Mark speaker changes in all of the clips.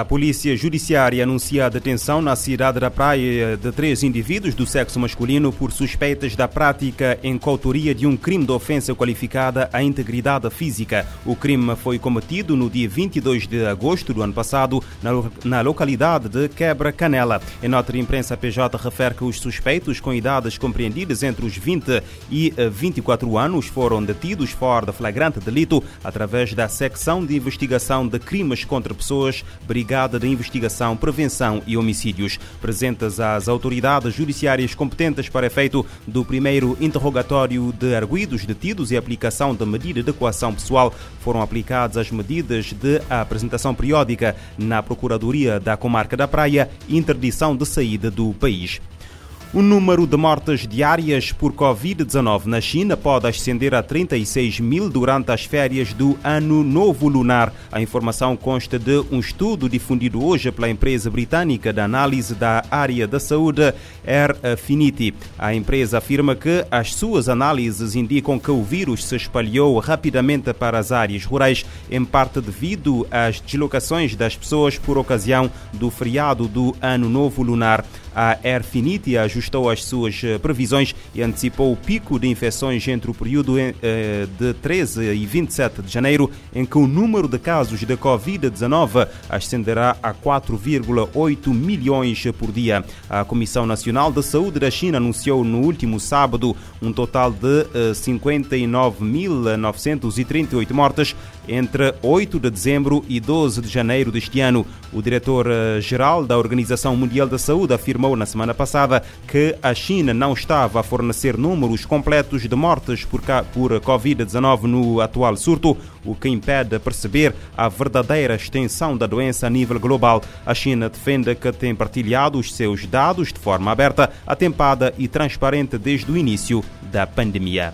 Speaker 1: A Polícia Judiciária anuncia a detenção na cidade da Praia de três indivíduos do sexo masculino por suspeitas da prática em coautoria de um crime de ofensa qualificada à integridade física. O crime foi cometido no dia 22 de agosto do ano passado na localidade de Quebra Canela. Em nota de imprensa, a PJ refere que os suspeitos com idades compreendidas entre os 20 e 24 anos foram detidos fora de flagrante delito através da secção de investigação de crimes contra pessoas Brigada de Investigação, Prevenção e Homicídios, presentes às autoridades judiciárias competentes para efeito do primeiro interrogatório de arguídos detidos e aplicação da medida de coação pessoal, foram aplicadas as medidas de apresentação periódica na Procuradoria da Comarca da Praia e interdição de saída do país. O número de mortes diárias por Covid-19 na China pode ascender a 36 mil durante as férias do Ano Novo Lunar. A informação consta de um estudo difundido hoje pela empresa britânica de análise da área da saúde Air Affinity. A empresa afirma que as suas análises indicam que o vírus se espalhou rapidamente para as áreas rurais, em parte devido às deslocações das pessoas por ocasião do feriado do Ano Novo Lunar. A Airfinity ajustou as suas eh, previsões e antecipou o pico de infecções entre o período eh, de 13 e 27 de janeiro, em que o número de casos de Covid-19 ascenderá a 4,8 milhões por dia. A Comissão Nacional de Saúde da China anunciou no último sábado um total de 59.938 eh, mortes entre 8 de dezembro e 12 de janeiro deste ano. O diretor-geral da Organização Mundial da Saúde afirma afirmou na semana passada que a China não estava a fornecer números completos de mortes por, por Covid-19 no atual surto, o que impede perceber a verdadeira extensão da doença a nível global. A China defende que tem partilhado os seus dados de forma aberta, atempada e transparente desde o início da pandemia.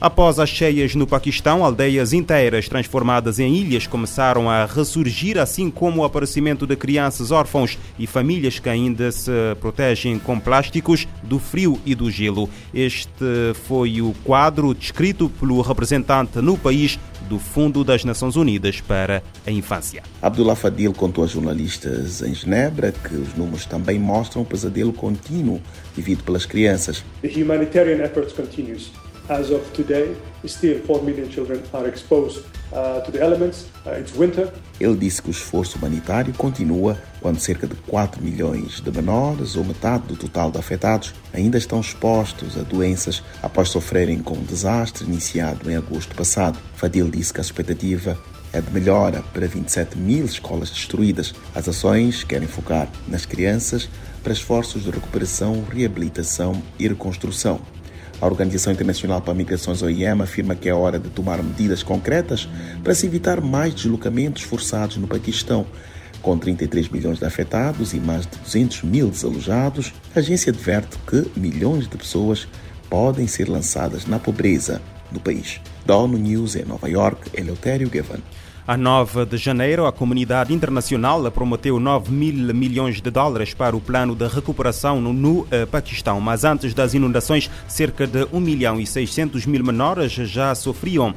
Speaker 1: Após as cheias no Paquistão, aldeias inteiras transformadas em ilhas começaram a ressurgir, assim como o aparecimento de crianças órfãos e famílias que ainda se protegem com plásticos do frio e do gelo. Este foi o quadro descrito pelo representante no país do Fundo das Nações Unidas para a Infância.
Speaker 2: Abdullah Fadil contou a jornalistas em Genebra que os números também mostram o pesadelo contínuo vivido pelas crianças.
Speaker 3: The humanitarian effort continues. As of today, still 4 million children are exposed uh, to the elements. Uh, it's winter.
Speaker 2: Ele disse que o esforço humanitário continua quando cerca de 4 milhões de menores, ou metade do total de afetados, ainda estão expostos a doenças após sofrerem com o um desastre iniciado em agosto passado. Fadil disse que a expectativa é de melhora para 27 mil escolas destruídas. As ações querem focar nas crianças para esforços de recuperação, reabilitação e reconstrução. A Organização Internacional para Migrações, OIM, afirma que é hora de tomar medidas concretas para se evitar mais deslocamentos forçados no Paquistão. Com 33 milhões de afetados e mais de 200 mil desalojados, a agência adverte que milhões de pessoas podem ser lançadas na pobreza no país. Da ONU News em Nova York, Eleutério Gavan.
Speaker 1: A 9 de janeiro, a comunidade internacional prometeu 9 mil milhões de dólares para o plano de recuperação no, no uh, Paquistão. Mas antes das inundações, cerca de 1 milhão e 600 mil menores já sofriam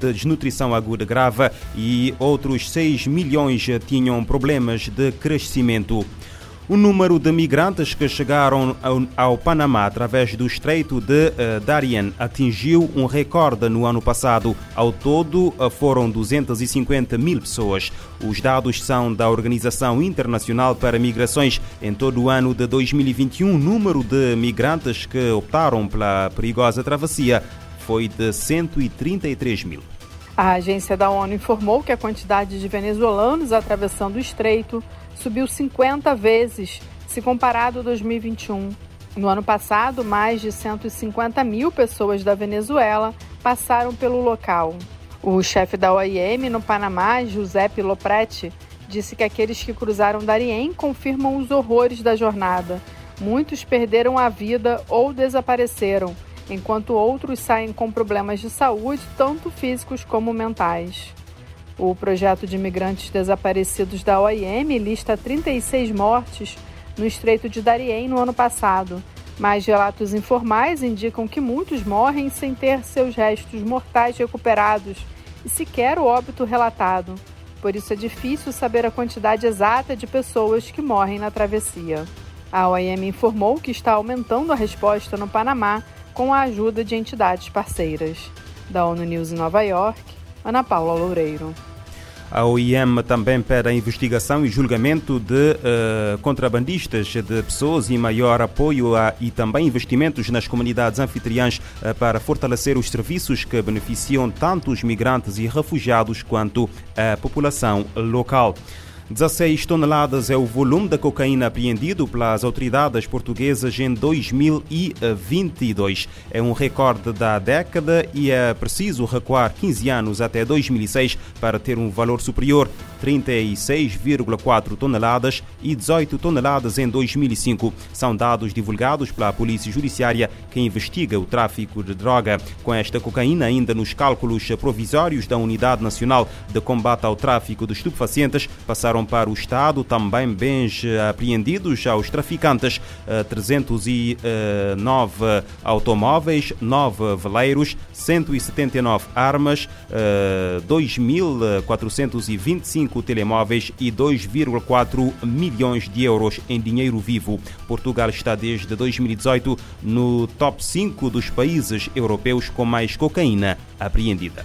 Speaker 1: de desnutrição aguda grave e outros 6 milhões tinham problemas de crescimento. O número de migrantes que chegaram ao, Panamá através do Estreito de uh, Darien atingiu um recorde no ano passado. Ao todo, uh, foram 250 mil pessoas. Os dados são da Organização Internacional para Migrações. Em todo o ano de 2021, o número de migrantes que optaram pela perigosa travessia foi de 133 mil.
Speaker 4: A agência da ONU informou que a quantidade de venezuelanos atravessando o estreito subiu 50 vezes se comparado a 2021. No ano passado, mais de 150 mil pessoas da Venezuela passaram pelo local. O chefe da OIM no Panamá, Giuseppe Lopretti, disse que aqueles que cruzaram Darien confirmam os horrores da jornada. Muitos perderam a vida ou desapareceram, enquanto outros saem com problemas de saúde, tanto físicos como mentais. O projeto de imigrantes desaparecidos da OIM lista 36 mortes no Estreito de Darien no ano passado. Mas relatos informais indicam que muitos morrem sem ter seus restos mortais recuperados e sequer o óbito relatado. por isso é difícil saber a quantidade exata de pessoas que morrem na travessia. A OIM informou que está aumentando a resposta no Panamá com a ajuda de entidades parceiras. Da ONU News em Nova York, Ana Paula Loureiro.
Speaker 1: A OIM também pede a investigação e julgamento de uh, contrabandistas de pessoas e maior apoio a, e também investimentos nas comunidades anfitriãs uh, para fortalecer os serviços que beneficiam tanto os migrantes e refugiados quanto a população local. 16 toneladas é o volume da cocaína apreendido pelas autoridades portuguesas em 2022. É um recorde da década e é preciso recuar 15 anos até 2006 para ter um valor superior. 36,4 toneladas e 18 toneladas em 2005. São dados divulgados pela Polícia Judiciária que investiga o tráfico de droga. Com esta cocaína ainda nos cálculos provisórios da Unidade Nacional de Combate ao Tráfico de Estupefacientes, passaram para o Estado também bens apreendidos aos traficantes, 309 eh, automóveis, 9 veleiros, 179 armas, 2.425 5 telemóveis e 2,4 milhões de euros em dinheiro vivo. Portugal está desde 2018 no top 5 dos países europeus com mais cocaína apreendida.